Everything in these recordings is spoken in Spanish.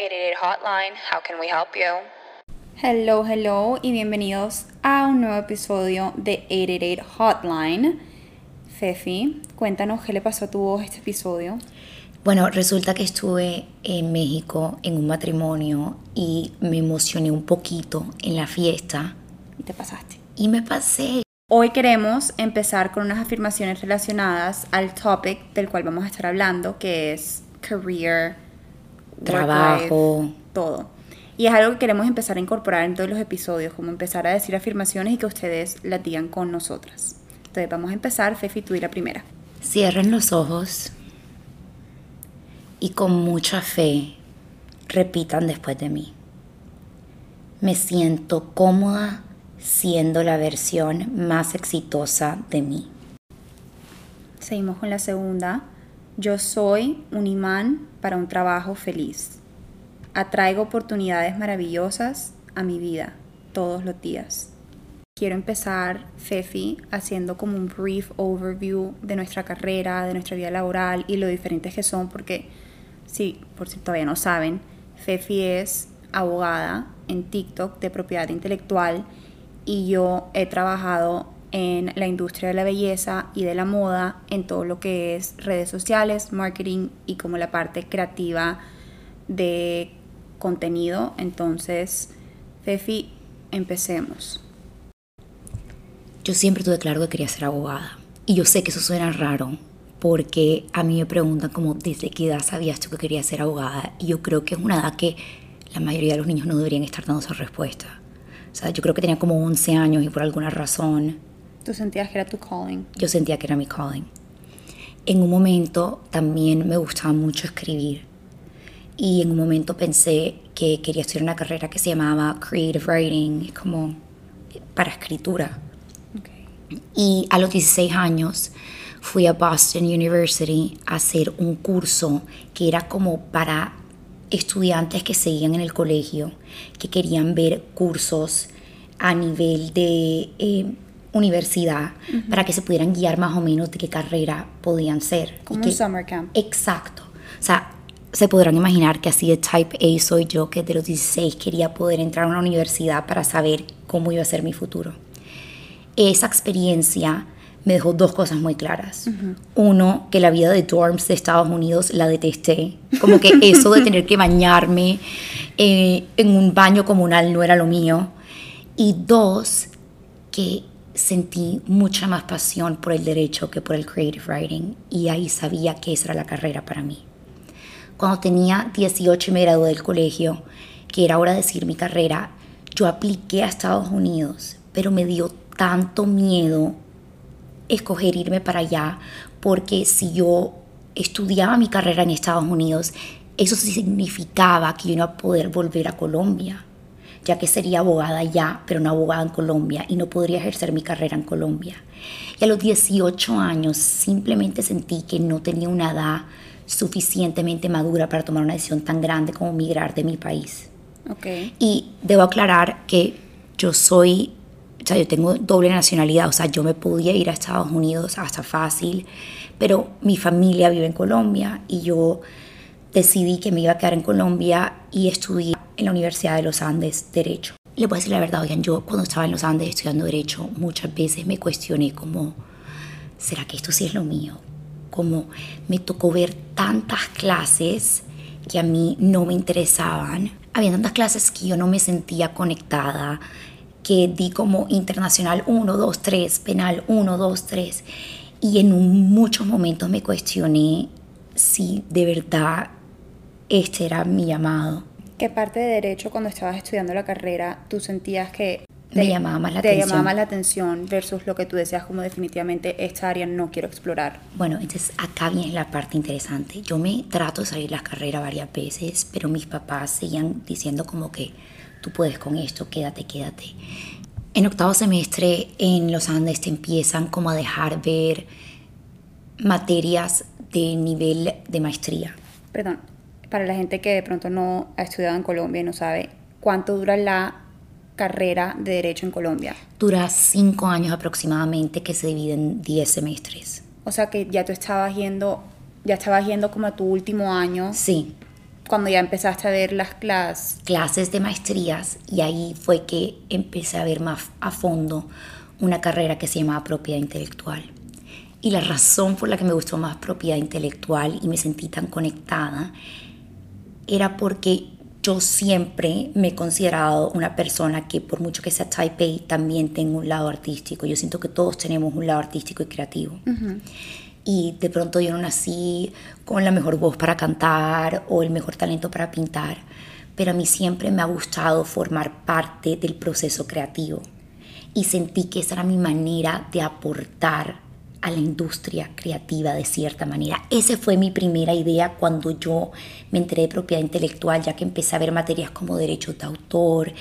888 Hotline. How can we help you? Hello, hello y bienvenidos a un nuevo episodio de 888 Hotline. Fefi, cuéntanos qué le pasó a tu voz este episodio. Bueno, resulta que estuve en México en un matrimonio y me emocioné un poquito en la fiesta Y te pasaste. y me pasé. Hoy queremos empezar con unas afirmaciones relacionadas al topic del cual vamos a estar hablando, que es career, Trabajo. todo. Y es algo que queremos empezar a incorporar en todos los episodios, como empezar a decir afirmaciones y que ustedes las digan con nosotras. Entonces vamos a empezar, Fefi, tú y la primera. Cierren los ojos y con mucha fe repitan después de mí. Me siento cómoda siendo la versión más exitosa de mí. Seguimos con la segunda. Yo soy un imán para un trabajo feliz. Atraigo oportunidades maravillosas a mi vida todos los días. Quiero empezar, Fefi, haciendo como un brief overview de nuestra carrera, de nuestra vida laboral y lo diferentes que son, porque si por si todavía no saben, Fefi es abogada en TikTok de propiedad intelectual y yo he trabajado en la industria de la belleza y de la moda, en todo lo que es redes sociales, marketing y como la parte creativa de contenido. Entonces, Fefi, empecemos. Yo siempre tuve claro que quería ser abogada. Y yo sé que eso suena raro, porque a mí me preguntan como desde qué edad sabías tú que querías ser abogada. Y yo creo que es una edad que la mayoría de los niños no deberían estar dando esa respuesta. O sea, yo creo que tenía como 11 años y por alguna razón ¿Tú sentías que era tu calling? yo sentía que era mi calling. En un momento también me gustaba mucho escribir. Y en un momento pensé que quería estudiar una carrera que se llamaba Creative Writing, como para escritura. Y a los 16 años fui a Boston University a hacer un curso que era como para estudiantes que seguían en el colegio, que querían ver cursos a nivel de eh, universidad para que se pudieran guiar más o menos de qué carrera podían ser. Como un summer camp. Exacto. O sea, se podrán imaginar que así de type A soy yo, que de los 16 quería poder entrar a una universidad para saber cómo iba a ser mi futuro. Esa experiencia me dejó dos cosas muy claras. Uno, que la vida de dorms de Estados Unidos la detesté. Como que eso de tener que bañarme eh, en un baño comunal no era lo mío. Y dos, que sentí mucha más pasión por el derecho que por el creative writing. Y ahí sabía que esa era la carrera para mí. Cuando tenía 18 y me gradué del colegio, que era hora de seguir mi carrera, yo apliqué a Estados Unidos, pero me dio tanto miedo escoger irme para allá, porque si yo estudiaba mi carrera en Estados Unidos, eso significaba que yo no iba a poder volver a Colombia, ya que sería abogada allá, pero no abogada en Colombia, y no podría ejercer mi carrera en Colombia. Y a los 18 años simplemente sentí que no tenía una edad suficientemente madura para tomar una decisión tan grande como migrar de mi país. Ok. Y debo aclarar que yo soy, o sea, yo tengo doble nacionalidad, o sea, yo me podía ir a Estados Unidos hasta fácil, pero mi familia vive en Colombia y yo decidí que me iba a quedar en Colombia y estudié en la Universidad de los Andes Derecho. Le voy a decir la verdad, oigan, yo cuando estaba en los Andes estudiando Derecho, muchas veces me cuestioné como, ¿será que esto sí es lo mío? Como me tocó ver tantas clases que a mí no me interesaban. Había tantas clases que yo no me sentía conectada, que di como internacional 1, 2, 3, penal 1, 2, 3. Y en un- muchos momentos me cuestioné si de verdad este era mi llamado. ¿Qué parte de derecho cuando estabas estudiando la carrera tú sentías que Me llamaba más la te atención. llamaba más la atención versus lo que tú decías como definitivamente esta área no quiero explorar? Bueno, entonces acá viene la parte interesante. Yo me trato de salir la carrera varias veces, pero mis papás seguían diciendo como que tú puedes con esto, quédate, quédate. En octavo semestre en los Andes te empiezan como a dejar ver materias de nivel de maestría. Perdón, para la gente que de pronto no ha estudiado en Colombia y no sabe cuánto dura la carrera de derecho en Colombia. Dura cinco años aproximadamente que se divide en 10 semestres. O sea que ya tú estabas yendo, ya estabas yendo como a tu último año. Sí, cuando ya empezaste a ver las clases. clases de maestrías y ahí fue que empecé a ver más a fondo una carrera que se llamaba propiedad intelectual. Y la razón por la que me gustó más propiedad intelectual y me sentí tan conectada era porque yo siempre me he considerado una persona que por mucho que sea type A también tengo un lado artístico. Yo siento que todos tenemos un lado artístico y creativo. Y de pronto yo no nací con la mejor voz para cantar o el mejor talento para pintar, pero a mí siempre me ha gustado formar parte del proceso creativo. Y sentí que esa era mi manera de aportar a la industria creativa de cierta manera. Esa fue mi primera idea cuando yo me enteré de propiedad intelectual, ya que empecé a ver materias como derechos de autor,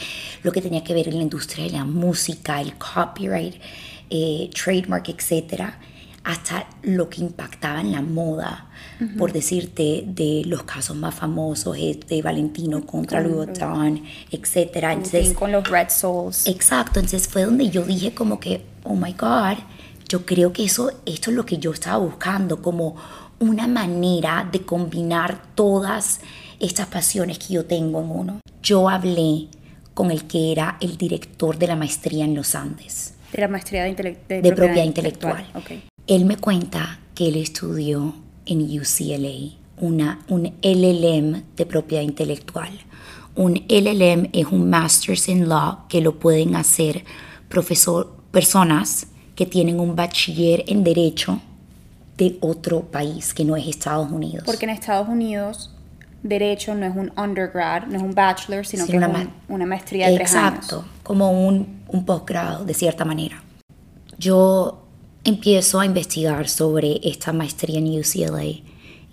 lo que tenía que ver en la industria de la música, el copyright, eh, trademark, etcétera hasta lo que impactaba en la moda, por decirte, de los casos más famosos eh, de Valentino contra Louis Vuitton, etcétera. Entonces, con los Red Souls. Exacto, entonces fue donde yo dije como que, oh my God, yo creo que eso, esto es lo que yo estaba buscando, como una manera de combinar todas estas pasiones que yo tengo en uno. Yo hablé con el que era el director de la maestría en los Andes. De la maestría de, de De propiedad intelectual. Él me cuenta que él estudió en UCLA una, un LLM de propiedad intelectual. Un LLM es un Masters in Law que lo pueden hacer profesor, personas que tienen un bachiller en Derecho de otro país que no es Estados Unidos. Porque en Estados Unidos, derecho no es un undergrad, no es un bachelor, sino Sí, que una es un- una maestría de tres años. Exacto, como un, un posgrado, de cierta manera. Yo empiezo a investigar sobre esta maestría en UCLA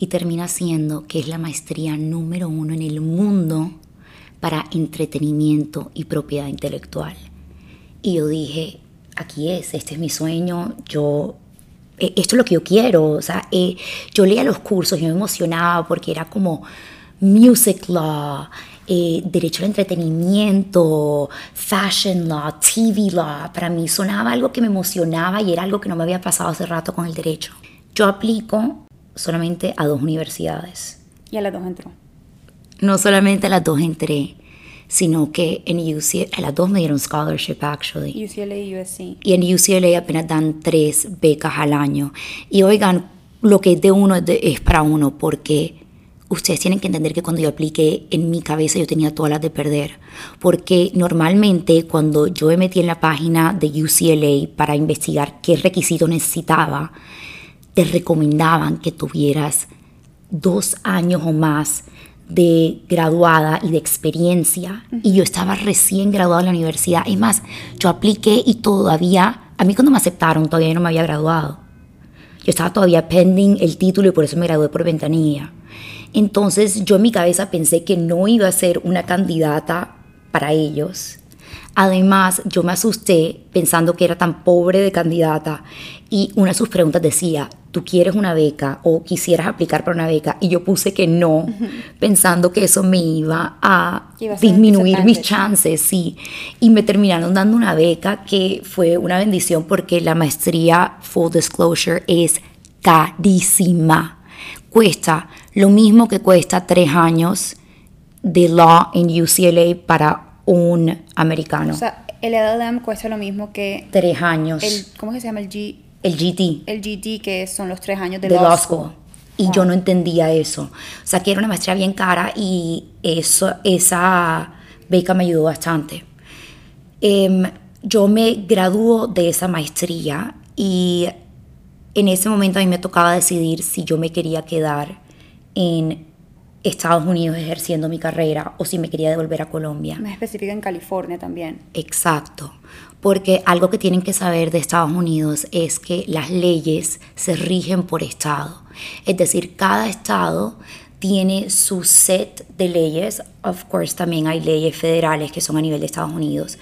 y termina siendo que es la maestría número uno en el mundo para entretenimiento y propiedad intelectual. Y yo dije, aquí es, este es mi sueño, yo, eh, esto es lo que yo quiero. O sea, eh, yo leía los cursos y me emocionaba porque era como music law, eh, derecho al entretenimiento, fashion law, TV law. Para mí sonaba algo que me emocionaba y era algo que no me había pasado hace rato con el derecho. Yo aplico solamente a dos universidades Y a las dos entró. no solamente a las dos entré, sino que en UCLA, a las dos me dieron scholarship actually. UCLA y USC. Y en UCLA apenas dan tres becas al año. Y oigan, lo que es de uno es, de- es para uno, porque ustedes tienen que entender que cuando yo apliqué, en mi cabeza yo tenía todas las de perder. Porque normalmente cuando yo me metí en la página de UCLA para investigar qué requisitos necesitaba, te recomendaban que tuvieras dos años o más de graduada y de experiencia. Y yo estaba recién graduada de la universidad. Es más, yo apliqué y todavía, a mí cuando me aceptaron, todavía no me había graduado. Yo estaba todavía pending el título y por eso me gradué por ventanilla. Entonces yo en mi cabeza pensé que no iba a ser una candidata para ellos. Además, yo me asusté pensando que era tan pobre de candidata y una de sus preguntas decía, ¿tú quieres una beca o quisieras aplicar para una beca? Y yo puse que no, pensando que eso me iba a iba disminuir mis chances, sí. Y me terminaron dando una beca que fue una bendición porque la maestría, full disclosure, es carísima. Cuesta lo mismo que cuesta tres años de law en UCLA para un americano. O sea, el LLM cuesta lo mismo que tres años. el, ¿cómo que se llama? El, G, GT el GT, que son los tres años de, de law, law school. school. Y yo no entendía eso. O sea, que era una maestría bien cara y eso, esa beca me ayudó bastante. Em, yo me graduó de esa maestría y en ese momento a mí me tocaba decidir si yo me quería quedar en Estados Unidos ejerciendo mi carrera o si me quería devolver a Colombia. Más específica en California también. Exacto, porque algo que tienen que saber de Estados Unidos es que las leyes se rigen por estado. Es decir, cada estado tiene su set de leyes. Of course, también hay leyes federales que son a nivel de Estados Unidos.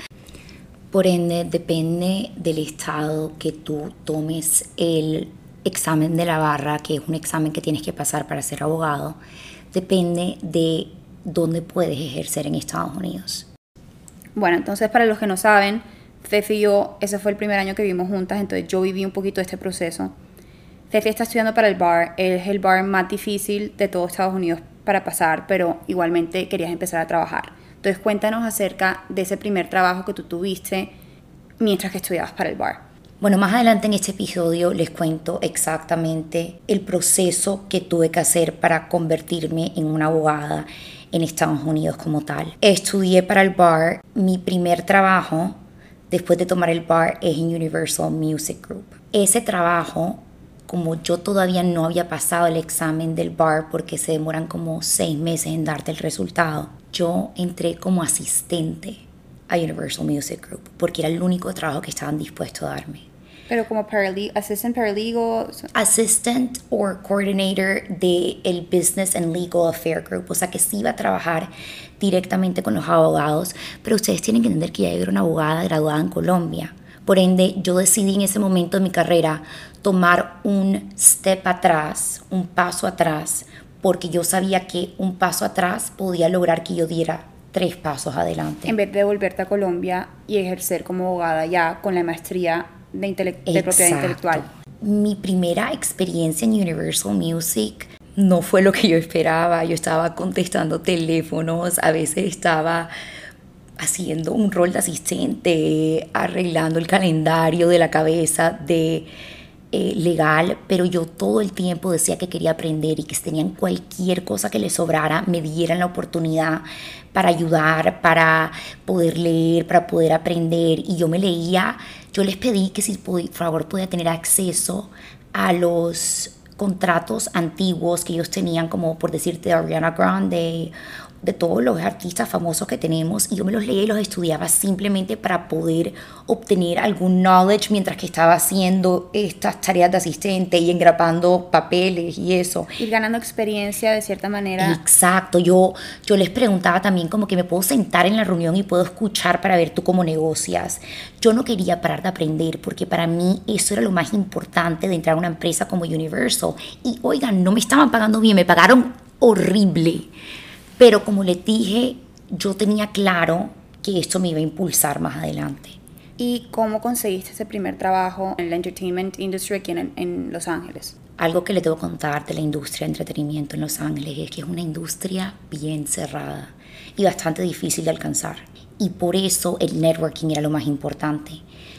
Por ende, depende del estado que tú tomes el examen de la barra, que es un examen que tienes que pasar para ser abogado, depende de dónde puedes ejercer en Estados Unidos. Bueno, entonces para los que no saben, Fefi y yo, ese fue el primer año que vivimos juntas, entonces yo viví un poquito este proceso. Fefi está estudiando para el bar, es el bar más difícil de todo Estados Unidos para pasar, pero igualmente querías empezar a trabajar. Entonces cuéntanos acerca de ese primer trabajo que tú tuviste mientras que estudiabas para el bar. Bueno, más adelante en este episodio les cuento exactamente el proceso que tuve que hacer para convertirme en una abogada en Estados Unidos como tal. Estudié para el bar. Mi primer trabajo después de tomar el bar es en Universal Music Group. Ese trabajo, como yo todavía no había pasado el examen del bar porque se demoran como seis meses en darte el resultado, yo entré como asistente a Universal Music Group porque era el único trabajo que estaban dispuestos a darme. Pero como paralegal, assistant paralegal. Assistant or coordinator de el Business and Legal Affair Group, o sea que sí iba a trabajar directamente con los abogados, pero ustedes tienen que entender que ya era una abogada graduada en Colombia. Por ende, yo decidí en ese momento de mi carrera tomar un step atrás, un paso atrás, porque yo sabía que un paso atrás podía lograr que yo diera tres pasos adelante. En vez de volverte a Colombia y ejercer como abogada ya con la maestría de, de propiedad intelectual. Mi primera experiencia en Universal Music no fue lo que yo esperaba. Yo estaba contestando teléfonos, a veces estaba haciendo un rol de asistente, arreglando el calendario de la cabeza de eh, legal, pero yo todo el tiempo decía que quería aprender y que tenían cualquier cosa que les sobrara, me dieran la oportunidad para ayudar, para poder leer, para poder aprender. Y yo me leía, yo les pedí que si por favor podía tener acceso a los contratos antiguos que ellos tenían, como por decirte Ariana Grande de todos los artistas famosos que tenemos y yo me los leía y los estudiaba simplemente para poder obtener algún knowledge mientras que estaba haciendo estas tareas de asistente y engrapando papeles y eso. Ir ganando experiencia de cierta manera. Exacto, yo, yo les preguntaba también como que me puedo sentar en la reunión y puedo escuchar para ver tú cómo negocias. Yo no quería parar de aprender porque para mí eso era lo más importante de entrar a una empresa como Universal. Y oigan, no me estaban pagando bien, me pagaron horrible pero como les dije, yo tenía claro que esto me iba a impulsar más adelante. ¿Y cómo conseguiste ese primer trabajo en la entertainment industry aquí en, en Los Ángeles? Algo que le debo contar de la industria de entretenimiento en Los Ángeles es que es una industria bien cerrada y bastante difícil de alcanzar. Y por eso el networking era lo más importante.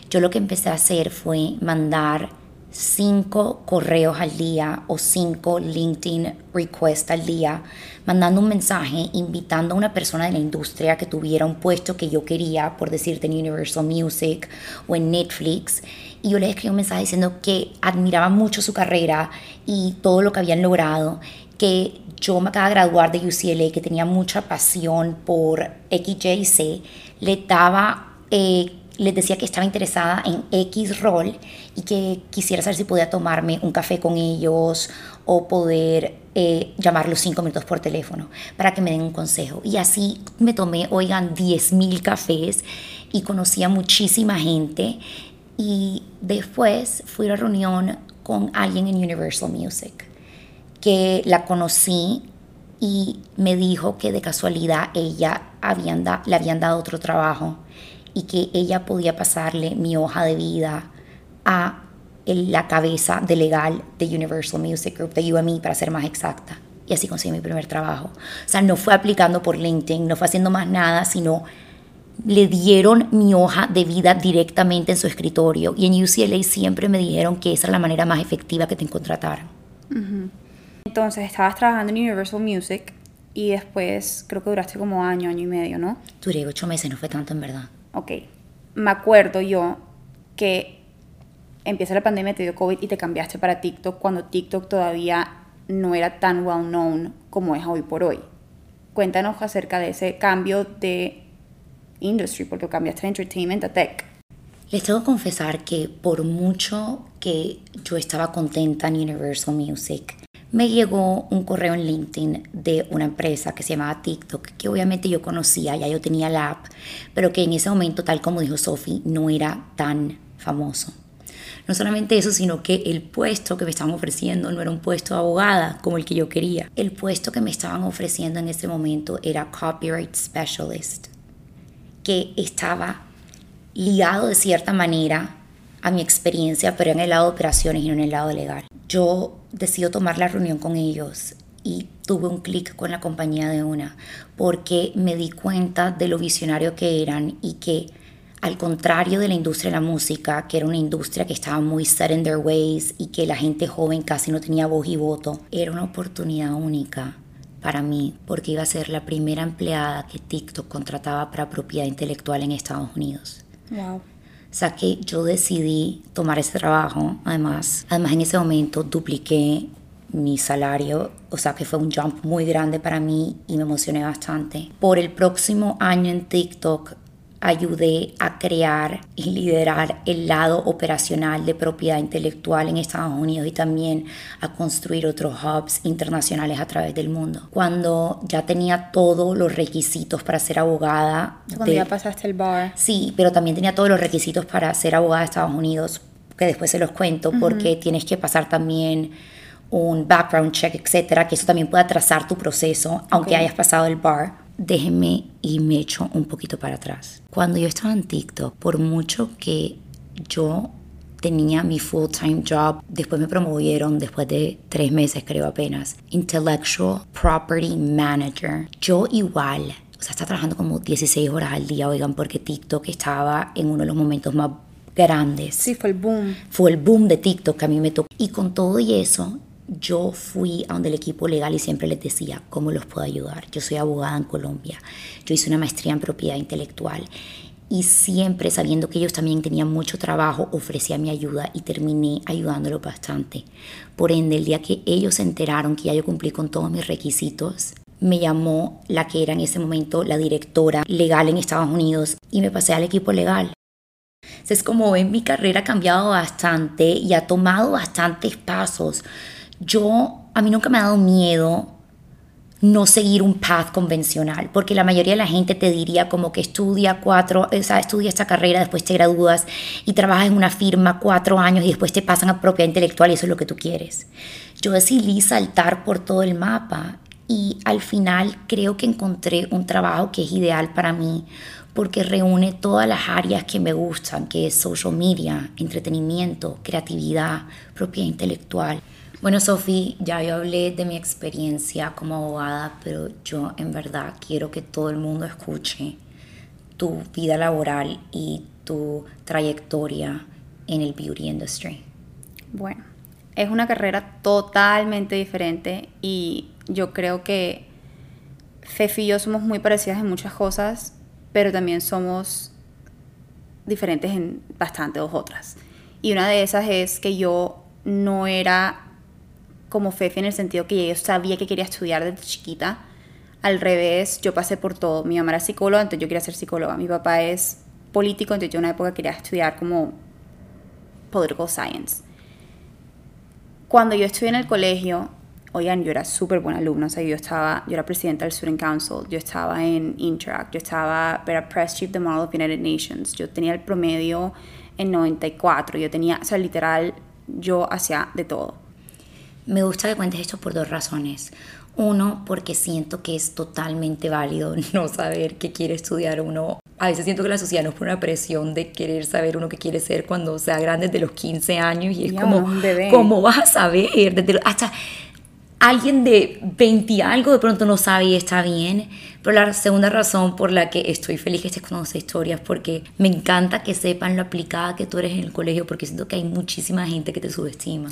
Yo lo que empecé a hacer fue mandar cinco correos al día o cinco LinkedIn requests al día, mandando un mensaje invitando a una persona de la industria que tuviera un puesto que yo quería, por decirte en Universal Music o en Netflix. Y yo le escribí un mensaje diciendo que admiraba mucho su carrera y todo lo que habían logrado, que yo me acaba de graduar de UCLA, que tenía mucha pasión por XJC, le daba... Eh, les decía que estaba interesada en X rol y que quisiera saber si podía tomarme un café con ellos o poder eh, llamarlos cinco minutos por teléfono para que me den un consejo. Y así me tomé, oigan, 10 mil cafés y conocí a muchísima gente. Y después fui a una reunión con alguien en Universal Music que la conocí y me dijo que de casualidad ella habían le habían dado otro trabajo y que ella podía pasarle mi hoja de vida a la cabeza de legal de Universal Music Group, de UME para ser más exacta. Y así conseguí mi primer trabajo. O sea, no fue aplicando por LinkedIn, no fue haciendo más nada, sino le dieron mi hoja de vida directamente en su escritorio. Y en UCLA siempre me dijeron que esa era la manera más efectiva que te contrataran. Entonces, estabas trabajando en Universal Music y después creo que duraste como año, año y medio, ¿no? Duré ocho meses, no fue tanto en verdad ok, me acuerdo yo que empieza la pandemia, te dio COVID y te cambiaste para TikTok cuando TikTok todavía no era tan well known como es hoy por hoy. Cuéntanos acerca de ese cambio de industry, porque cambiaste de entertainment a tech. Les tengo que confesar que por mucho que yo estaba contenta en Universal Music, me llegó un correo en LinkedIn de una empresa que se llamaba TikTok, que obviamente yo conocía, ya yo tenía la app, pero que en ese momento, tal como dijo Sophie, no era tan famoso. No solamente eso, sino que el puesto que me estaban ofreciendo no era un puesto de abogada como el que yo quería. El puesto que me estaban ofreciendo en ese momento era Copyright Specialist, que estaba ligado de cierta manera a mi experiencia, pero en el lado de operaciones y no en el lado legal. Yo decido tomar la reunión con ellos y tuve un clic con la compañía de una, porque me di cuenta de lo visionario que eran y que al contrario de la industria de la música, que era una industria que estaba muy set in their ways y que la gente joven casi no tenía voz y voto, era una oportunidad única para mí porque iba a ser la primera empleada que TikTok contrataba para propiedad intelectual en Estados Unidos. Wow. O sea que yo decidí tomar ese trabajo, además, además en ese momento dupliqué mi salario, o sea que fue un jump muy grande para mí y me emocioné bastante. Por el próximo año en TikTok ayudé a crear y liderar el lado operacional de propiedad intelectual en Estados Unidos y también a construir otros hubs internacionales a través del mundo. Cuando ya tenía todos los requisitos para ser abogada. Cuando ya pasaste el bar. Sí, pero también tenía todos los requisitos para ser abogada de Estados Unidos, que después se los cuento, porque tienes que pasar también un background check, etcétera, que eso también puede atrasar tu proceso, aunque hayas pasado el bar déjenme y me echo un poquito para atrás. Cuando yo estaba en TikTok, por mucho que yo tenía mi full-time job, después me promovieron después de tres meses creo apenas, Intellectual Property Manager. Yo igual, o sea, estaba trabajando como 16 horas al día, oigan, porque TikTok estaba en uno de los momentos más grandes. Sí, fue el boom. Fue el boom de TikTok que a mí me tocó. Y con todo y eso, yo fui a donde el equipo legal y siempre les decía cómo los puedo ayudar. Yo soy abogada en Colombia, yo hice una maestría en propiedad intelectual y siempre sabiendo que ellos también tenían mucho trabajo, ofrecía mi ayuda y terminé ayudándolos bastante. Por ende, el día que ellos se enteraron que ya yo cumplí con todos mis requisitos, me llamó la que era en ese momento la directora legal en Estados Unidos y me pasé al equipo legal. Es como ven, mi carrera ha cambiado bastante y ha tomado bastantes pasos yo, a mí nunca me ha dado miedo no seguir un path convencional, porque la mayoría de la gente te diría como que estudia cuatro, o sea, estudia esta carrera, después te gradúas y trabajas en una firma cuatro años y después te pasan a propiedad intelectual y eso es lo que tú quieres. Yo decidí saltar por todo el mapa y al final creo que encontré un trabajo que es ideal para mí porque reúne todas las áreas que me gustan, que es social media, entretenimiento, creatividad, propiedad intelectual. Bueno, Sofi, ya yo hablé de mi experiencia como abogada, pero yo en verdad quiero que todo el mundo escuche tu vida laboral y tu trayectoria en el beauty industry. Bueno, es una carrera totalmente diferente y yo creo que Fefi y yo somos muy parecidas en muchas cosas, pero también somos diferentes en bastante otras. Y una de esas es que yo no era como Fefi en el sentido que yo sabía que quería estudiar desde chiquita. Al revés, yo pasé por todo. Mi mamá era psicóloga, entonces yo quería ser psicóloga. Mi papá es político, entonces yo en una época quería estudiar como political science. Cuando yo estuve en el colegio, oigan, yo era súper buena alumna, o sea, yo estaba, yo era presidenta del Student Council, yo estaba en Interact, yo estaba, era Press Chief de Model of United Nations, yo tenía el promedio en 94, yo tenía, o sea, literal, yo hacía de todo. Me gusta que cuentes esto por dos razones. Uno, porque siento que es totalmente válido no saber qué quiere estudiar uno. A veces siento que la sociedad nos pone una presión de querer saber uno qué quiere ser cuando sea grande desde los 15 años y es como, ¿cómo vas a saber? Desde, hasta alguien de 20 y algo de pronto no sabe y está bien. Pero la segunda razón por la que estoy feliz que estés con esta historias porque me encanta que sepan lo aplicada que tú eres en el colegio porque siento que hay muchísima gente que te subestima.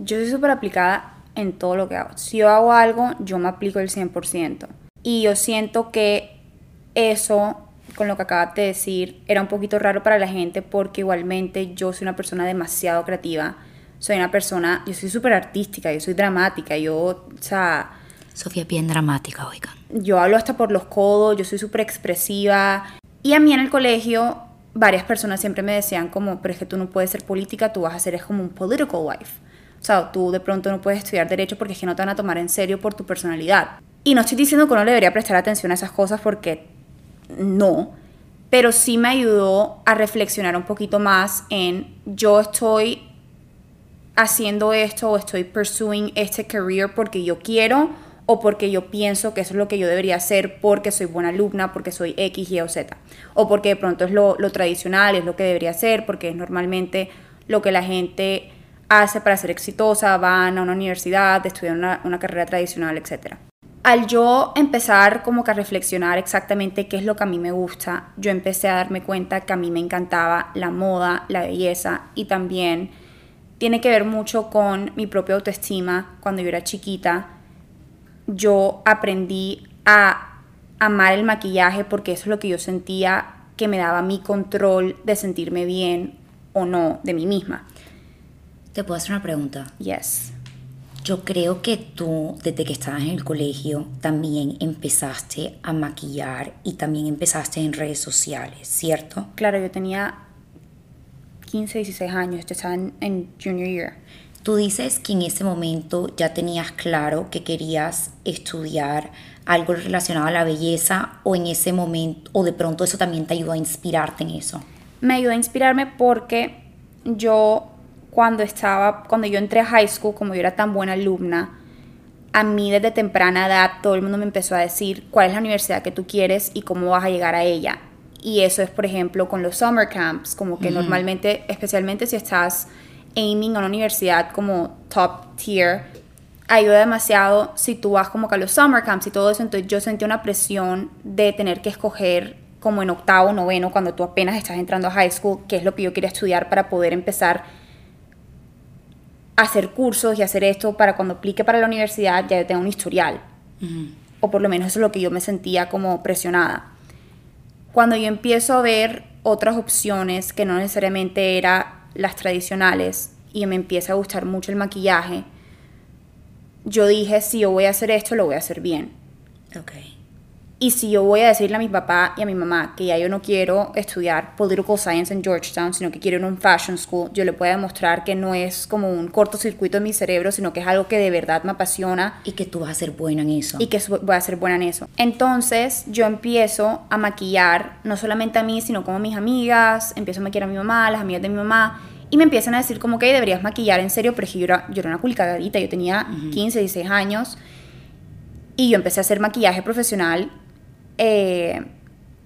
Yo soy súper aplicada en todo lo que hago. Si yo hago algo, yo me aplico el 100%. Y yo siento que eso, con lo que acabas de decir, era un poquito raro para la gente porque igualmente yo soy una persona demasiado creativa. Soy una persona, yo soy súper artística, yo soy dramática, yo, o sea... Sofía es bien dramática, oigan. Yo hablo hasta por los codos, yo soy súper expresiva. Y a mí en el colegio varias personas siempre me decían como, pero es que tú no puedes ser política, tú vas a ser es como un political wife. O sea, tú de pronto no puedes estudiar derecho porque es que no te van a tomar en serio por tu personalidad. Y no estoy diciendo que uno le debería prestar atención a esas cosas porque no, pero sí me ayudó a reflexionar un poquito más en yo estoy haciendo esto o estoy pursuing este career porque yo quiero o porque yo pienso que eso es lo que yo debería hacer porque soy buena alumna, porque soy X, Y o Z. O porque de pronto es lo, lo tradicional, es lo que debería hacer, porque es normalmente lo que la gente hace para ser exitosa, van a una universidad, estudian una, una carrera tradicional, etc. Al yo empezar como que a reflexionar exactamente qué es lo que a mí me gusta, yo empecé a darme cuenta que a mí me encantaba la moda, la belleza y también tiene que ver mucho con mi propia autoestima. Cuando yo era chiquita, yo aprendí a amar el maquillaje porque eso es lo que yo sentía que me daba mi control de sentirme bien o no de mí misma. ¿Te puedo hacer una pregunta? Yes. Yo creo que tú, desde que estabas en el colegio, también empezaste a maquillar y también empezaste en redes sociales, ¿cierto? Claro, yo tenía 15, 16 años, yo estaba en, en junior year. Tú dices que en ese momento ya tenías claro que querías estudiar algo relacionado a la belleza o en ese momento, o de pronto eso también te ayudó a inspirarte en eso. Me ayudó a inspirarme porque yo cuando estaba, cuando yo entré a high school, como yo era tan buena alumna, a mí desde temprana edad todo el mundo me empezó a decir cuál es la universidad que tú quieres y cómo vas a llegar a ella. Y eso es, por ejemplo, con los summer camps, como que normalmente, especialmente si estás aiming a una universidad como top tier, ayuda demasiado si tú vas como que a los summer camps y todo eso. Entonces yo sentí una presión de tener que escoger como en octavo, noveno, cuando tú apenas estás entrando a high school, qué es lo que yo quería estudiar para poder empezar hacer cursos y hacer esto para cuando aplique para la universidad ya yo tenga un historial. O por lo menos eso es lo que yo me sentía como presionada. Cuando yo empiezo a ver otras opciones que no necesariamente eran las tradicionales y me empieza a gustar mucho el maquillaje, yo dije, si yo voy a hacer esto, lo voy a hacer bien. Ok. Y si yo voy a decirle a mi papá y a mi mamá que ya yo no quiero estudiar political science en Georgetown, sino que quiero ir a un fashion school, yo le puedo demostrar que no es como un cortocircuito en mi cerebro, sino que es algo que de verdad me apasiona Y que tú vas a ser buena en eso. y que voy a ser buena en eso. Entonces yo empiezo a maquillar, no solamente a mí, sino como a mis amigas, empiezo a maquillar a mi mamá, a las amigas de mi mamá, y me empiezan a decir como que deberías maquillar en serio, pero es que yo era, yo era una culicagadita, yo tenía 15, 16 años, y yo empecé a hacer maquillaje profesional eh,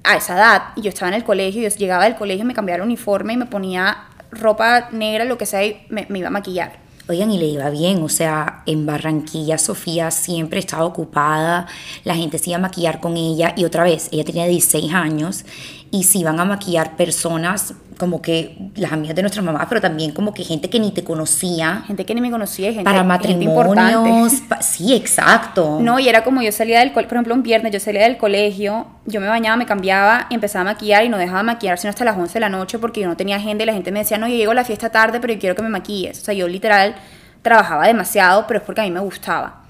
a esa edad, yo estaba en el colegio, yo llegaba del colegio, me cambiaba el uniforme y me ponía ropa negra, lo que sea, y me, me iba a maquillar. Oigan, y le iba bien, o sea, en Barranquilla Sofía siempre estaba ocupada, la gente se iba a maquillar con ella y otra vez, ella tenía 16 años y se iban a maquillar personas como que las amigas de nuestra mamá, pero también como que gente que ni te conocía Gente que ni me conocía, gente, para gente matrimonios, pa- sí, exacto. No, y era como yo salía del colegio, por ejemplo, un viernes yo salía del colegio, yo me bañaba, me cambiaba y empezaba a maquillar y no dejaba de maquillar sino hasta las 11 de la noche porque yo no tenía agenda y la gente me decía, no, yo llego a la fiesta tarde, pero yo quiero que me maquilles. O sea, yo literal trabajaba demasiado, pero es porque a mí me gustaba.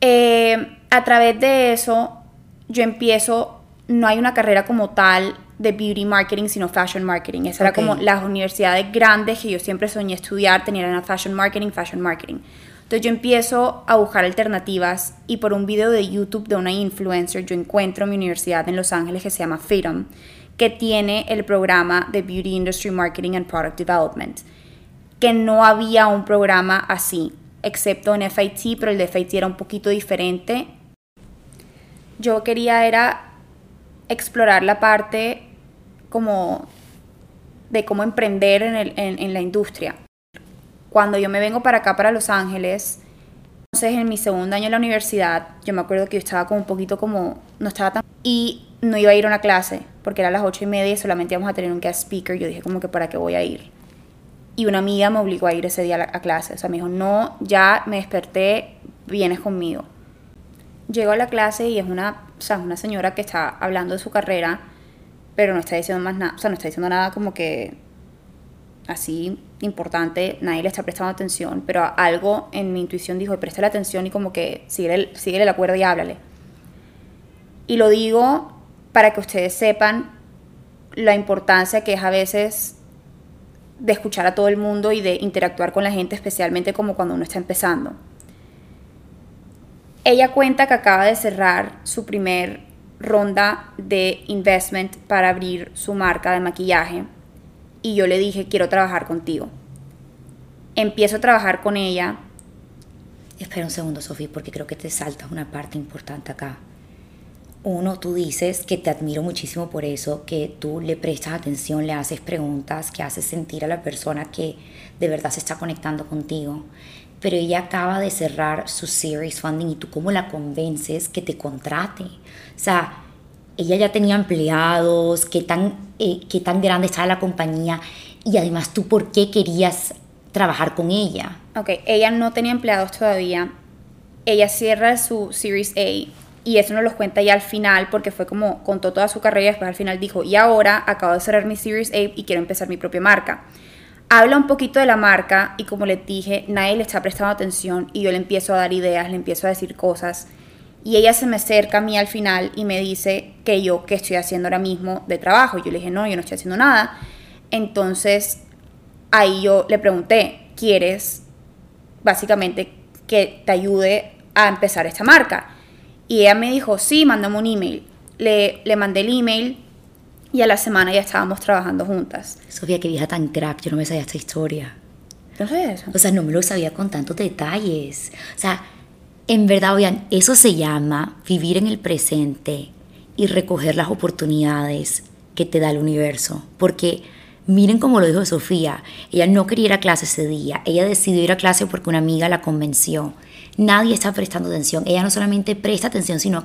Eh, a través de eso, yo empiezo, no hay una carrera como tal de beauty marketing, sino fashion marketing. Esa Ok. era como las universidades grandes que yo siempre soñé estudiar, tenían a fashion marketing, fashion marketing. Entonces yo empiezo a buscar alternativas y por un video de YouTube de una influencer yo encuentro mi universidad en Los Ángeles que se llama Freedom, que tiene el programa de Beauty Industry Marketing and Product Development, que no había un programa así, excepto en FIT, pero el de FIT era un poquito diferente. Yo quería era explorar la parte como de cómo emprender en, el- en- la industria. Cuando yo me vengo para acá, para Los Ángeles, entonces en mi segundo año en la universidad, yo me acuerdo que yo estaba como un poquito como, no estaba tan... Y no iba a ir a una clase, porque era las ocho y media y solamente íbamos a tener un guest speaker. Yo dije como que para qué voy a ir. Y una amiga me obligó a ir ese día a, a clase. O sea, me dijo, no, ya me desperté, vienes conmigo. Llego a la clase y es una, o sea, una señora que está hablando de su carrera, pero no está diciendo más nada, o sea, no está diciendo nada como que así importante, nadie le está prestando atención, pero algo en mi intuición dijo, préstale atención y como que síguele, síguele la cuerda y háblale. Y lo digo para que ustedes sepan la importancia que es a veces de escuchar a todo el mundo y de interactuar con la gente, especialmente como cuando uno está empezando. Ella cuenta que acaba de cerrar su primer ronda de investment para abrir su marca de maquillaje y yo le dije, quiero trabajar contigo. Empiezo a trabajar con ella. Espera un segundo, Sofía, porque creo que te saltas una parte importante acá. uno, tú dices que te admiro muchísimo por eso, que tú le prestas atención, le haces preguntas, que haces sentir a la persona que de verdad se está conectando contigo. Pero ella acaba de cerrar su series funding y tú cómo la convences que te contrate. O sea, ella ya tenía empleados, qué tan, eh, qué tan grande estaba la compañía y además tú por qué querías trabajar con ella. Ok, ella no tenía empleados todavía. Ella cierra su Series A y eso nos lo cuenta ya al final porque fue como contó toda su carrera y después al final dijo, y ahora acabo de cerrar mi Series A y quiero empezar mi propia marca. Habla un poquito de la marca y como les dije, nadie le está prestando atención y yo le empiezo a dar ideas, le empiezo a decir cosas y ella se me acerca a mí al final y me dice que yo qué estoy haciendo ahora mismo de trabajo. Yo le dije, no, yo no estoy haciendo nada. Entonces ahí yo le pregunté, ¿quieres básicamente que te ayude a empezar esta marca? Y ella me dijo, sí, mándame un email. Le, le mandé el email y a la semana ya estábamos trabajando juntas. Sofía, qué vieja tan crack, yo no me sabía esta historia. ¿No sabes eso? O sea, no me lo sabía con tantos detalles. O sea, en verdad, oigan, eso se llama vivir en el presente y recoger las oportunidades que te da el universo. Porque miren cómo lo dijo Sofía, ella no quería ir a clase ese día, ella decidió ir a clase porque una amiga la convenció nadie está prestando atención. Ella no solamente presta atención, sino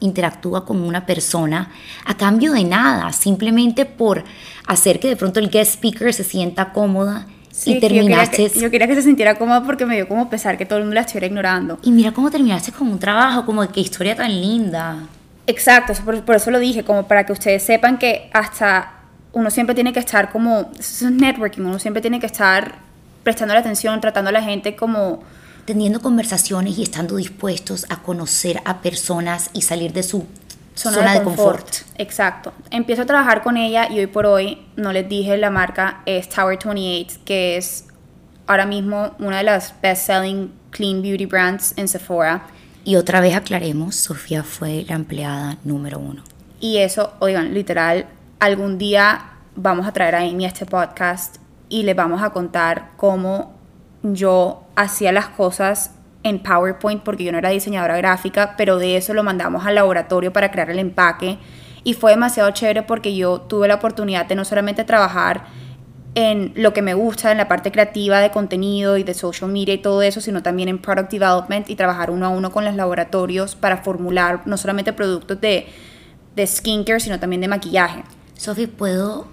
interactúa con una persona a cambio de nada, simplemente por hacer que de pronto el guest speaker se sienta cómoda y terminaste. Yo quería, que, se sintiera cómoda porque me dio como pesar que todo el mundo la estuviera ignorando. Y mira cómo terminaste con un trabajo, como qué historia tan linda. Exacto, por, por eso lo dije, como para que ustedes sepan que hasta uno siempre tiene que estar como. Eso es networking, uno siempre tiene que estar prestando la atención, tratando a la gente como teniendo conversaciones y estando dispuestos a conocer a personas y salir de su zona, de, confort. Exacto. Empiezo a trabajar con ella y hoy por hoy, no les dije, la marca es Tower 28, que es ahora mismo una de las best-selling clean beauty brands en Sephora. Y otra vez aclaremos, Sofía fue la empleada número uno. Y eso, oigan, literal, algún día vamos a traer a Amy a este podcast y les vamos a contar cómo yo hacía las cosas en PowerPoint porque yo no era diseñadora gráfica, pero de eso lo mandamos al laboratorio para crear el empaque y fue demasiado chévere porque yo tuve la oportunidad de no solamente trabajar en lo que me gusta, en la parte creativa de contenido y de social media y todo eso, sino también en product development y trabajar uno a uno con los laboratorios para formular no solamente productos de, de skincare, sino también de maquillaje. Sophie, ¿puedo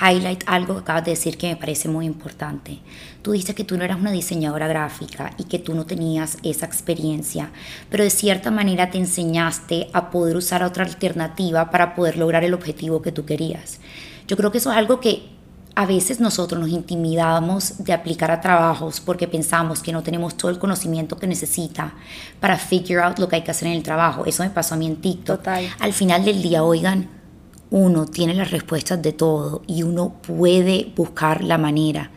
highlight algo que acabas de decir que me parece muy importante. Tú dices que tú no eras una diseñadora gráfica y que tú no tenías esa experiencia, pero de cierta manera te enseñaste a poder usar otra alternativa para poder lograr el objetivo que tú querías. Yo creo que eso es algo que a veces nosotros nos intimidamos de aplicar a trabajos porque pensamos que no tenemos todo el conocimiento que necesita para figure out lo que hay que hacer en el trabajo. Eso me pasó a mí en TikTok. Total. Al final del día, oigan, uno tiene las respuestas de todo y uno puede buscar la manera.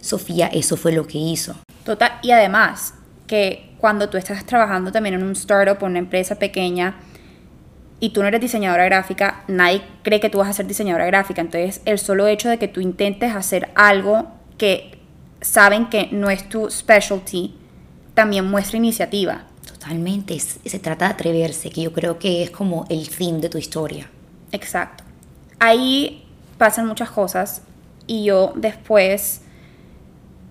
Sofía, eso fue lo que hizo. Total, y además que cuando tú estás trabajando también en un startup o una empresa pequeña y tú no eres diseñadora gráfica, nadie cree que tú vas a ser diseñadora gráfica. Entonces, el solo hecho de que tú intentes hacer algo que saben que no es tu specialty, también muestra iniciativa. Totalmente, se trata de atreverse, que yo creo que es como el fin de tu historia. Exacto. Ahí pasan muchas cosas y yo después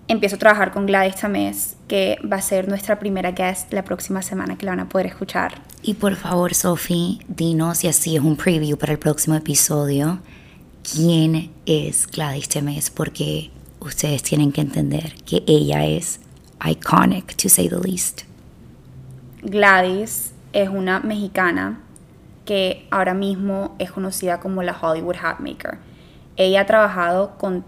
empiezo a trabajar con Gladys Tamés, que va a ser nuestra primera guest la próxima semana que la van a poder escuchar. Y por favor, Sophie, dinos, y así es un preview para el próximo episodio, quién es Gladys Tamés, porque ustedes tienen que entender que ella es iconic, to say the least. Gladys es una mexicana que ahora mismo es conocida como la Hollywood Hatmaker. Ella ha trabajado con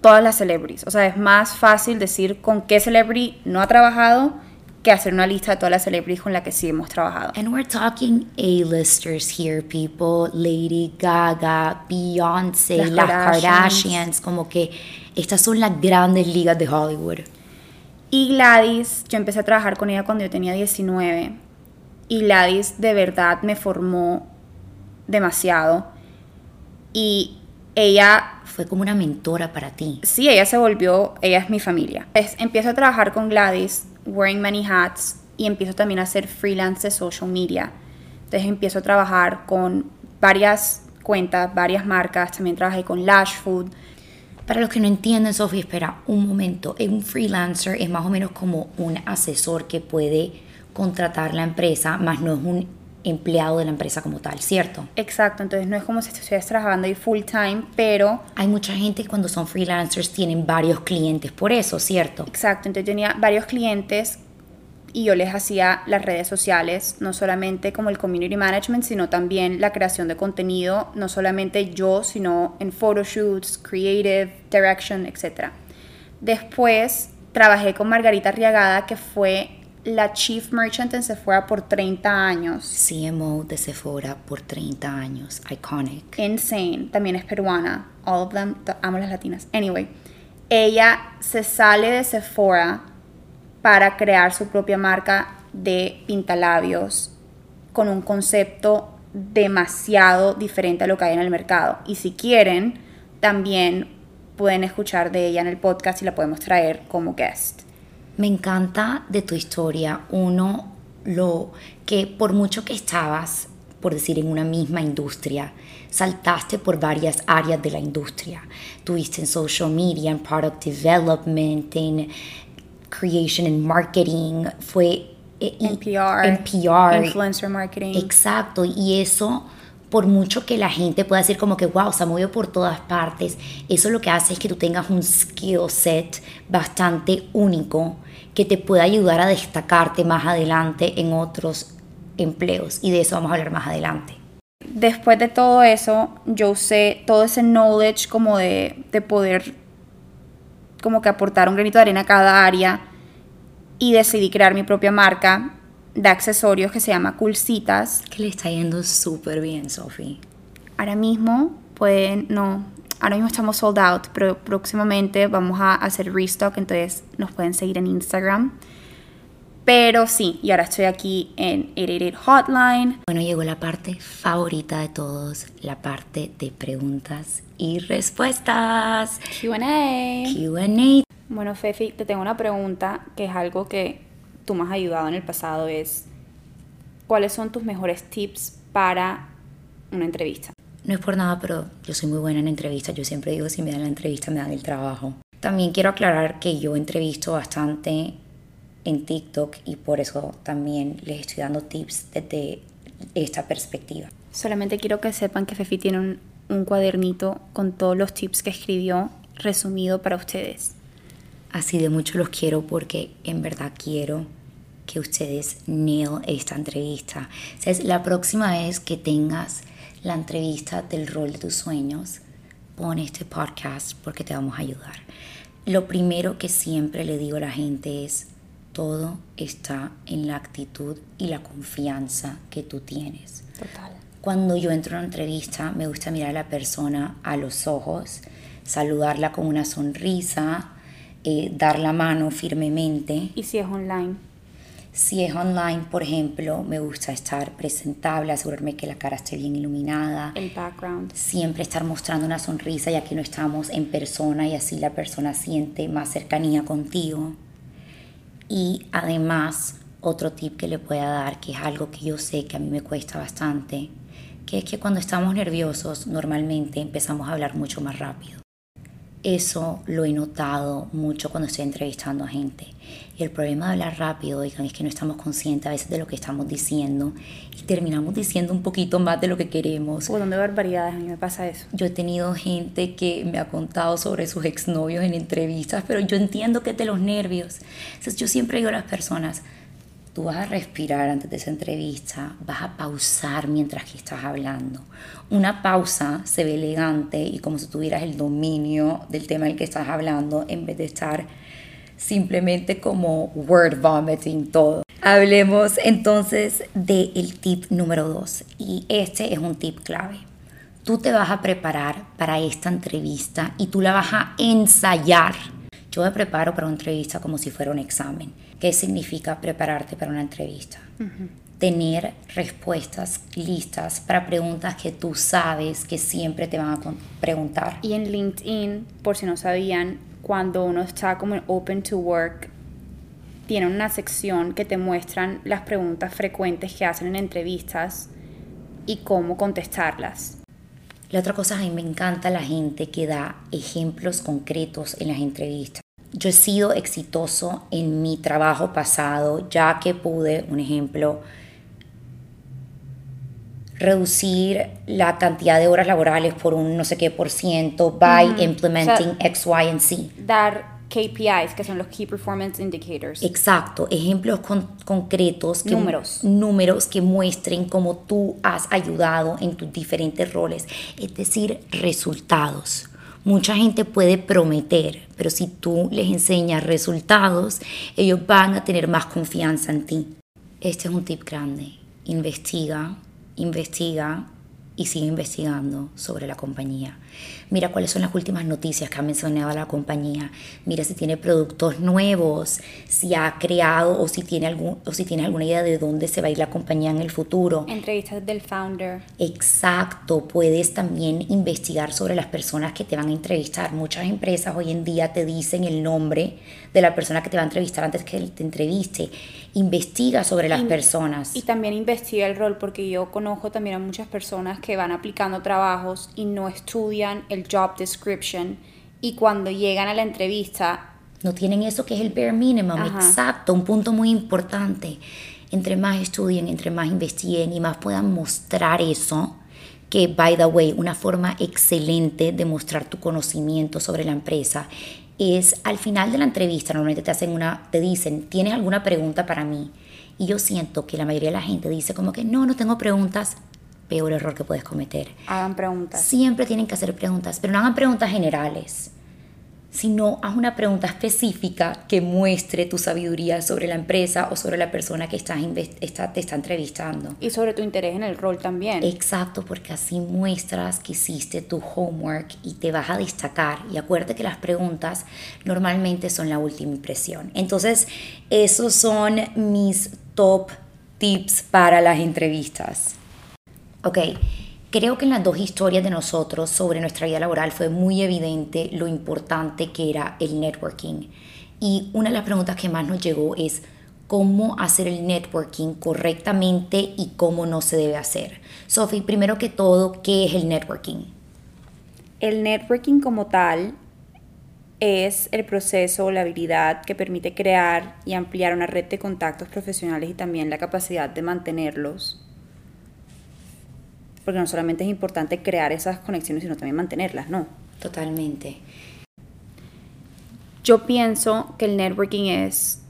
todas las celebrities. O sea, es más fácil decir con qué celebrity no ha trabajado que hacer una lista de todas las celebrities con las que sí hemos trabajado. And we're talking A-listers here, people. Lady Gaga, Beyoncé, las, las Kardashians. Como que estas son las grandes ligas de Hollywood. Y Gladys, yo empecé a trabajar con ella cuando yo tenía 19 y Gladys de verdad me formó demasiado y ella fue como una mentora para ti. Sí, ella se volvió, ella es mi familia. Es, empiezo a trabajar con Gladys, wearing many hats, y empiezo también a hacer freelance de social media. Entonces empiezo a trabajar con varias cuentas, varias marcas, también trabajé con Lash Food. Para los que no entienden, Sofía, espera un momento. Un freelancer es más o menos como un asesor que puede contratar la empresa, más no es un empleado de la empresa como tal, ¿cierto? Exacto, entonces no es como si estuvieras trabajando ahí full time, pero... Hay mucha gente que cuando son freelancers tienen varios clientes por eso, ¿cierto? Exacto, entonces tenía varios clientes y yo les hacía las redes sociales, no solamente como el community management, sino también la creación de contenido, no solamente yo, sino en photoshoots, creative, direction, etc. Después trabajé con Margarita Riagada, que fue la chief merchant en Sephora por 30 años. CMO de Sephora por 30 años, iconic. Insane, también es peruana, all of them, amo las latinas. Anyway, ella se sale de Sephora para crear su propia marca de pintalabios con un concepto demasiado diferente a lo que hay en el mercado. Y si quieren, también pueden escuchar de ella en el podcast y la podemos traer como guest. Me encanta de tu historia, uno, lo que por mucho que estabas, por decir, en una misma industria, saltaste por varias áreas de la industria. Tuviste en social media, en product development, en creation and marketing, fue eh, en PR, en PR, influencer marketing. Exacto, y eso por mucho que la gente pueda decir como que wow, se ha movido por todas partes, eso lo que hace es que tú tengas un skill set bastante único que te pueda ayudar a destacarte más adelante en otros empleos y de eso vamos a hablar más adelante. Después de todo eso, yo usé todo ese knowledge como de, de poder como que aportar un granito de arena a cada área y decidí crear mi propia marca de accesorios que se llama Coolcitas. Que le está yendo súper bien, Sophie. Ahora mismo pueden, no, ahora mismo estamos sold out, pero próximamente vamos a hacer restock, entonces nos pueden seguir en Instagram. Pero sí, y ahora estoy aquí en 888 Hotline. Bueno, llegó la parte favorita de todos, la parte de preguntas y respuestas. QA. QA. Bueno, Fefi, te tengo una pregunta que es algo que tú me has ayudado en el pasado, es ¿cuáles son tus mejores tips para una entrevista? No es por nada, pero yo soy muy buena en entrevistas. Yo siempre digo, si me dan la entrevista, me dan el trabajo. También quiero aclarar que yo entrevisto bastante en TikTok y por eso también les estoy dando tips desde esta perspectiva. Solamente quiero que sepan que Fefi tiene un, un cuadernito con todos los tips que escribió resumido para ustedes. Así de mucho los quiero porque en verdad quiero que ustedes nail esta entrevista. es la próxima vez que tengas la entrevista del rol de tus sueños, pon este podcast porque te vamos a ayudar. Lo primero que siempre le digo a la gente es, todo está en la actitud y la confianza que tú tienes. Total. Cuando yo entro a una entrevista, me gusta mirar a la persona a los ojos, saludarla con una sonrisa, eh, dar la mano firmemente. ¿Y si es online? Si es online, por ejemplo, me gusta estar presentable, asegurarme que la cara esté bien iluminada. El background. Siempre estar mostrando una sonrisa ya que no estamos en persona y así la persona siente más cercanía contigo. Y además, otro tip que le pueda dar, que es algo que yo sé que a mí me cuesta bastante, que es que cuando estamos nerviosos normalmente empezamos a hablar mucho más rápido. Eso lo he notado mucho cuando estoy entrevistando a gente. Y el problema de hablar rápido, oigan, es que no estamos conscientes a veces de lo que estamos diciendo y terminamos diciendo un poquito más de lo que queremos. O donde barbaridades, a mí me pasa eso. Yo he tenido gente que me ha contado sobre sus exnovios en entrevistas, pero yo entiendo que es de los nervios. Entonces yo siempre digo a las personas, Tú vas a respirar antes de esa entrevista, vas a pausar mientras que estás hablando. Una pausa se ve elegante y como si tuvieras el dominio del tema del que estás hablando en vez de estar simplemente como word vomiting todo. Hablemos entonces del tip número dos y este es un tip clave. Tú te vas a preparar para esta entrevista y tú la vas a ensayar. Yo me preparo para una entrevista como si fuera un examen ¿Qué significa prepararte para una entrevista? Tener respuestas listas para preguntas que tú sabes que siempre te van a preguntar. Y en LinkedIn, por si no sabían, cuando uno está como en Open to Work, tiene una sección que te muestran las preguntas frecuentes que hacen en entrevistas y cómo contestarlas. La otra cosa, a mí me encanta la gente que da ejemplos concretos en las entrevistas. Yo he sido exitoso en mi trabajo pasado, ya que pude, un ejemplo, reducir la cantidad de horas laborales por un no sé qué por ciento by implementing X, Y, and Z. Dar KPIs, que son los Key Performance Indicators. Exacto, ejemplos concretos, que, números. números que muestren cómo tú has ayudado en tus diferentes roles, es decir, resultados. Mucha gente puede prometer, pero si tú les enseñas resultados, ellos van a tener más confianza en ti. Este es un tip grande. Investiga, investiga y sigue investigando sobre la compañía. Mira cuáles son las últimas noticias que ha mencionado la compañía. Mira si tiene productos nuevos, si ha creado o si tiene algún o si tiene alguna idea de dónde se va a ir la compañía en el futuro. Entrevistas del founder. Exacto, puedes también investigar sobre las personas que te van a entrevistar. Muchas empresas hoy en día te dicen el nombre de la persona que te va a entrevistar antes que te entreviste. Investiga sobre las personas. Y también investiga el rol porque yo conozco también a muchas personas que van aplicando trabajos y no estudian el job description y cuando llegan a la entrevista... No tienen eso que es el bare minimum, exacto, un punto muy importante. Entre más estudien, entre más investiguen y más puedan mostrar eso, que, by the way, una forma excelente de mostrar tu conocimiento sobre la empresa es al final de la entrevista, normalmente te hacen una, te dicen, ¿tienes alguna pregunta para mí? Y yo siento que la mayoría de la gente dice como que no, no tengo preguntas, peor error que puedes cometer. Hagan preguntas. Siempre tienen que hacer preguntas, pero no hagan preguntas generales, sino haz una pregunta específica que muestre tu sabiduría sobre la empresa o sobre la persona que estás está, te está entrevistando. Y sobre tu interés en el rol también. Exacto, porque así muestras que hiciste tu homework y te vas a destacar. Y acuérdate que las preguntas normalmente son la última impresión. Entonces, esos son mis top tips para las entrevistas. Ok, creo que en las dos historias de nosotros sobre nuestra vida laboral fue muy evidente lo importante que era el networking. Y una de las preguntas que más nos llegó es cómo hacer el networking correctamente y cómo no se debe hacer. Sophie, primero que todo, ¿qué es el networking? El networking como tal es el proceso, la habilidad que permite crear y ampliar una red de contactos profesionales y también la capacidad de mantenerlos porque no solamente es importante crear esas conexiones, sino también mantenerlas, ¿no? Totalmente. Yo pienso que el networking es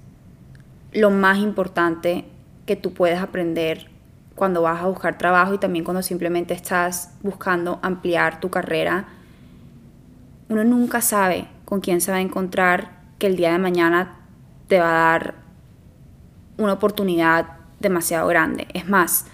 lo más importante que tú puedes aprender cuando vas a buscar trabajo y también cuando simplemente estás buscando ampliar tu carrera. Uno nunca sabe con quién se va a encontrar que el día de mañana te va a dar una oportunidad demasiado grande. Es más,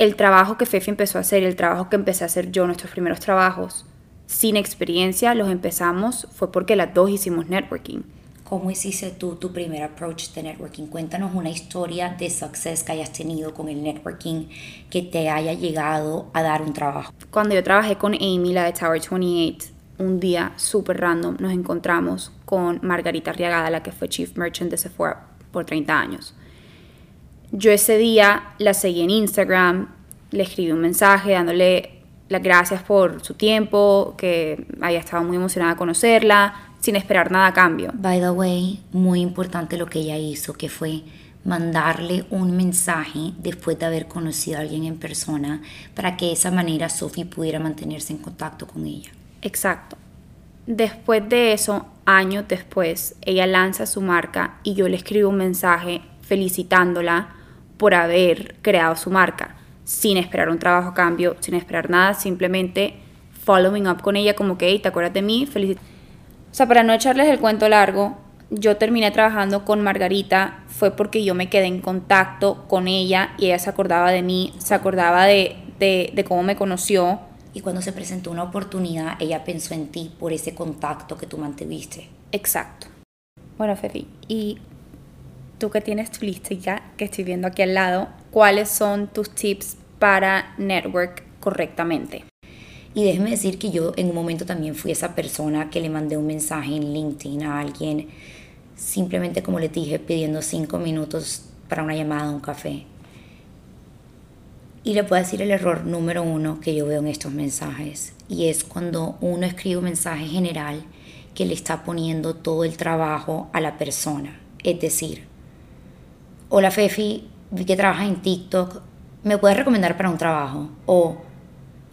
el trabajo que Fefi empezó a hacer, el trabajo que empecé a hacer yo, nuestros primeros trabajos, sin experiencia, los empezamos, fue porque las dos hicimos networking. ¿Cómo hiciste tú tu primer approach de networking? Cuéntanos una historia de success que hayas tenido con el networking que te haya llegado a dar un trabajo. Cuando yo trabajé con Amy, la de Tower 28, un día súper random nos encontramos con Margarita Riagada, la que fue Chief Merchant de Sephora por 30 años. Yo ese día la seguí en Instagram, le escribí un mensaje dándole las gracias por su tiempo, que haya estado muy emocionada de conocerla, sin esperar nada a cambio. By the way, muy importante lo que ella hizo, que fue mandarle un mensaje después de haber conocido a alguien en persona para que de esa manera Sophie pudiera mantenerse en contacto con ella. Exacto. Después de eso, años después, ella lanza su marca y yo le escribo un mensaje felicitándola por haber creado su marca, sin esperar un trabajo a cambio, sin esperar nada, simplemente following up con ella como que, ¿te acuerdas de mí? Felici o sea, para no echarles el cuento largo, yo terminé trabajando con Margarita fue porque yo me quedé en contacto con ella y ella se acordaba de mí, se acordaba de, de, de, cómo me conoció. Y cuando se presentó una oportunidad, ella pensó en ti por ese contacto que tú mantuviste. Exacto. Bueno, Fefi, y tú que tienes tu ya que estoy viendo aquí al lado, ¿cuáles son tus tips para network correctamente? Y déjeme decir que yo en un momento también fui esa persona que le mandé un mensaje en LinkedIn a alguien, simplemente como le dije, pidiendo cinco minutos para una llamada un café. Y le puedo decir el error número uno que yo veo en estos mensajes. Y es cuando uno escribe un mensaje general que le está poniendo todo el trabajo a la persona. Es decir, hola Fefi, vi que trabajas en TikTok, ¿me puedes recomendar para un trabajo? O,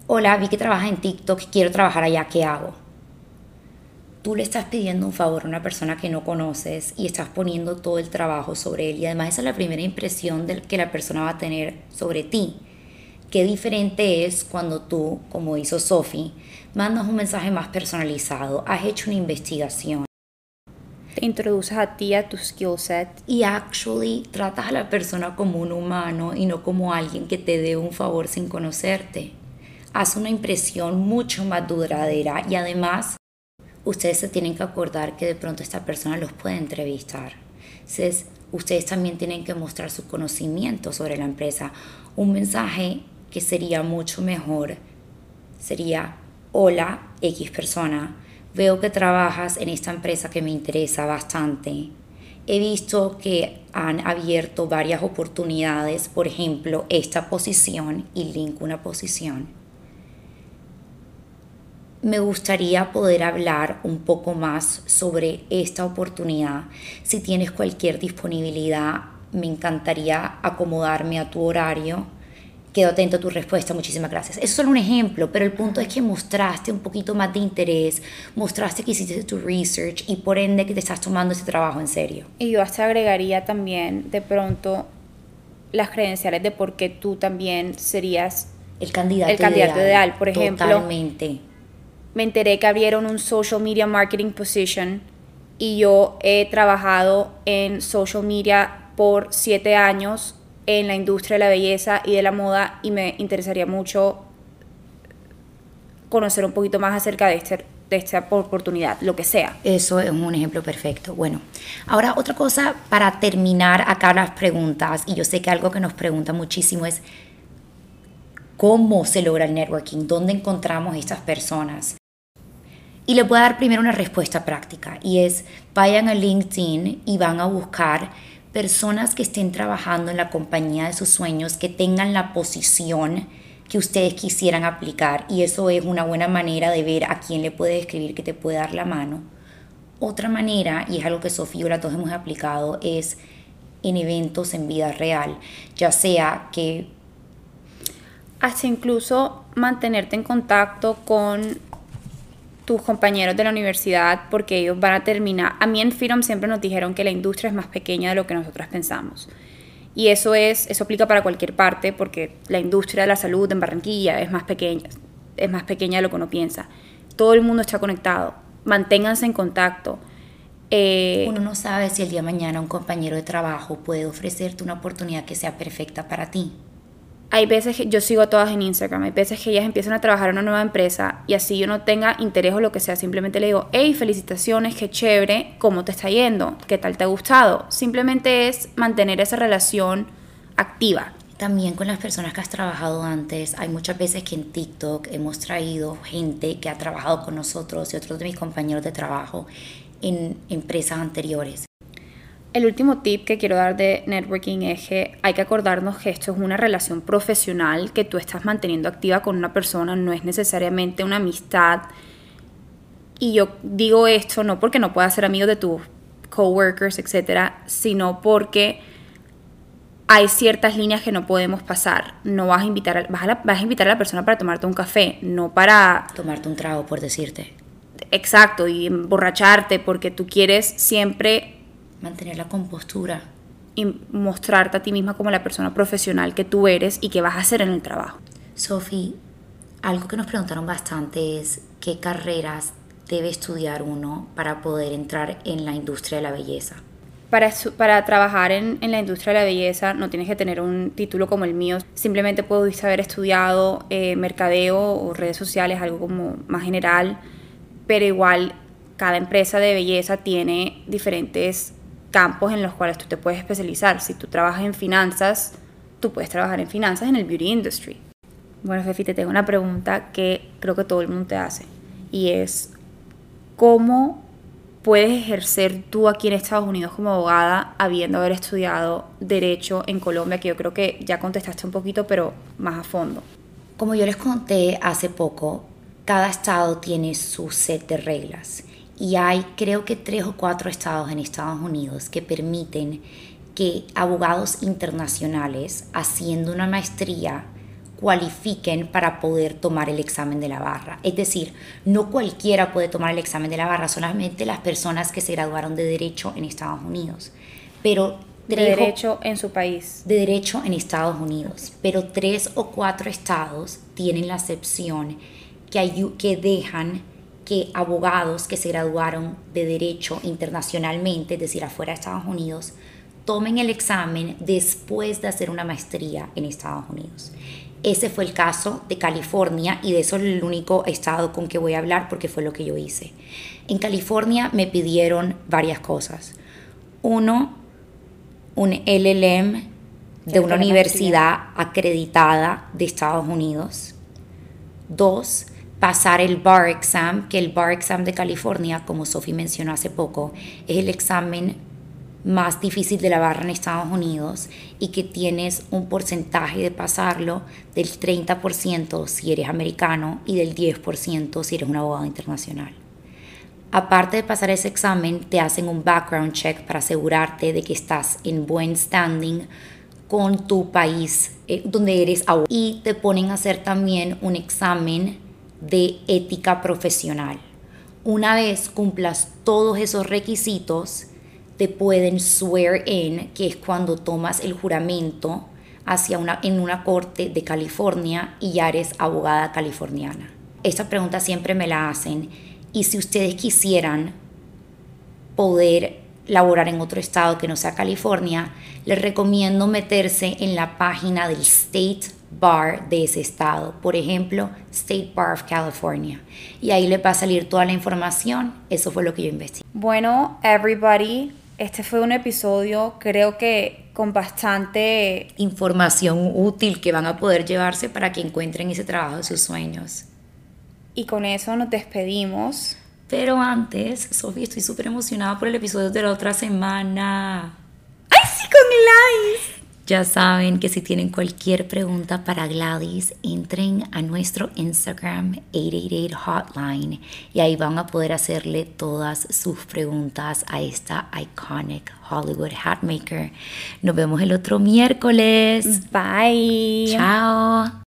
hola, vi que trabajas en TikTok, quiero trabajar allá, ¿qué hago? Tú le estás pidiendo un favor a una persona que no conoces y estás poniendo todo el trabajo sobre él y además esa es la primera impresión del que la persona va a tener sobre ti. Qué diferente es cuando tú, como hizo Sophie, mandas un mensaje más personalizado, has hecho una investigación. Te introduces a ti, a tu skill set. Y actually tratas a la persona como un humano y no como alguien que te dé un favor sin conocerte. Haz una impresión mucho más duradera y además ustedes se tienen que acordar que de pronto esta persona los puede entrevistar. Entonces, ustedes también tienen que mostrar su conocimiento sobre la empresa. Un mensaje que sería mucho mejor sería, hola X persona, veo que trabajas en esta empresa que me interesa bastante. He visto que han abierto varias oportunidades, por ejemplo, esta posición y link una posición. Me gustaría poder hablar un poco más sobre esta oportunidad. Si tienes cualquier disponibilidad, me encantaría acomodarme a tu horario Quedo atento a tu respuesta, muchísimas gracias. Es solo un ejemplo, pero el punto es que mostraste un poquito más de interés, mostraste que hiciste tu research y por ende que te estás tomando ese trabajo en serio. Y yo hasta agregaría también de pronto las credenciales de por qué tú también serías el candidato, el candidato ideal. Por ejemplo, Totalmente. me enteré que abrieron un social media marketing position y yo he trabajado en social media por siete años en la industria de la belleza y de la moda y me interesaría mucho conocer un poquito más acerca de, este, de esta oportunidad, lo que sea. Eso es un ejemplo perfecto. Bueno, ahora otra cosa para terminar acá las preguntas, y yo sé que algo que nos pregunta muchísimo es, ¿cómo se logra el networking? ¿Dónde encontramos estas personas? Y le voy a dar primero una respuesta práctica, y es, vayan a LinkedIn y van a buscar personas que estén trabajando en la compañía de sus sueños, que tengan la posición que ustedes quisieran aplicar y eso es una buena manera de ver a quién le puede escribir que te puede dar la mano. Otra manera, y es algo que Sofía y la todos hemos aplicado, es en eventos en vida real, ya sea que... Hasta incluso mantenerte en contacto con tus compañeros de la universidad porque ellos van a terminar. A mí en Freedom siempre nos dijeron que la industria es más pequeña de lo que nosotros pensamos. Y eso es eso aplica para cualquier parte porque la industria de la salud en Barranquilla es más pequeña, es más pequeña de lo que uno piensa. Todo el mundo está conectado. Manténganse en contacto. Eh, uno no sabe si el día de mañana un compañero de trabajo puede ofrecerte una oportunidad que sea perfecta para ti hay veces que yo sigo a todas en Instagram, hay veces que ellas empiezan a trabajar en una nueva empresa y así yo no tenga interés o lo que sea, simplemente le digo, hey, felicitaciones, qué chévere, ¿cómo te está yendo? ¿Qué tal te ha gustado? Simplemente es mantener esa relación activa. También con las personas que has trabajado antes, hay muchas veces que en TikTok hemos traído gente que ha trabajado con nosotros y otros de mis compañeros de trabajo en empresas anteriores. El último tip que quiero dar de networking es que hay que acordarnos que esto es una relación profesional que tú estás manteniendo activa con una persona, no es necesariamente una amistad. Y yo digo esto no porque no puedas ser amigo de tus coworkers, etcétera, sino porque hay ciertas líneas que no podemos pasar. No vas a invitar, a, vas, a vas a invitar a la persona para tomarte un café, no para tomarte un trago, por decirte. Exacto, y emborracharte porque tú quieres siempre mantener la compostura. Y mostrarte a ti misma como la persona profesional que tú eres y que vas a hacer en el trabajo. Sophie, algo que nos preguntaron bastante es qué carreras debe estudiar uno para poder entrar en la industria de la belleza. Para, para trabajar en, en, la industria de la belleza no tienes que tener un título como el mío, simplemente puedes haber estudiado eh, mercadeo o redes sociales, algo como más general, pero igual cada empresa de belleza tiene diferentes campos en los cuales tú te puedes especializar. Si tú trabajas en finanzas, tú puedes trabajar en finanzas en el beauty industry. Bueno, Fefi, te tengo una pregunta que creo que todo el mundo te hace y es ¿cómo puedes ejercer tú aquí en Estados Unidos como abogada habiendo haber estudiado derecho en Colombia, que yo creo que ya contestaste un poquito, pero más a fondo. Como yo les conté hace poco, cada estado tiene su set de reglas y hay creo que tres o cuatro estados en Estados Unidos que permiten que abogados internacionales haciendo una maestría cualifiquen para poder tomar el examen de la barra. Es decir, no cualquiera puede tomar el examen de la barra, solamente las personas que se graduaron de derecho en Estados Unidos. Pero de derecho en su país. De derecho en Estados Unidos. Pero tres o cuatro estados tienen la excepción que, que dejan que abogados que se graduaron de derecho internacionalmente, es decir, afuera de Estados Unidos, tomen el examen después de hacer una maestría en Estados Unidos. Ese fue el caso de California y de eso es el único estado con que voy a hablar porque fue lo que yo hice. En California me pidieron varias cosas. Uno, un LLM de una universidad acreditada de Estados Unidos. Dos, pasar el bar exam, que el bar exam de California, como Sophie mencionó hace poco, es el examen más difícil de la barra en Estados Unidos y que tienes un porcentaje de pasarlo del 30% si eres americano y del 10% si eres un abogado internacional. Aparte de pasar ese examen, te hacen un background check para asegurarte de que estás en buen standing con tu país eh, donde eres abogado. Y te ponen a hacer también un examen de ética profesional. Una vez cumplas todos esos requisitos, te pueden swear in, que es cuando tomas el juramento hacia una, en una corte de California y ya eres abogada californiana. Esta pregunta siempre me la hacen y si ustedes quisieran poder laborar en otro estado que no sea California, les recomiendo meterse en la página del State Bar de ese estado, por ejemplo, State Bar of California. Y ahí les va a salir toda la información. Eso fue lo que yo investigué. Bueno, everybody, este fue un episodio, creo que con bastante información útil que van a poder llevarse para que encuentren ese trabajo de sus sueños. Y con eso nos despedimos. Pero antes, Sofía, estoy súper emocionada por el episodio de la otra semana. ¡Ay, sí, con Gladys! Ya saben que si tienen cualquier pregunta para Gladys, entren a nuestro Instagram 888 Hotline y ahí van a poder hacerle todas sus preguntas a esta iconic Hollywood hatmaker. Nos vemos el otro miércoles. Bye. Chao.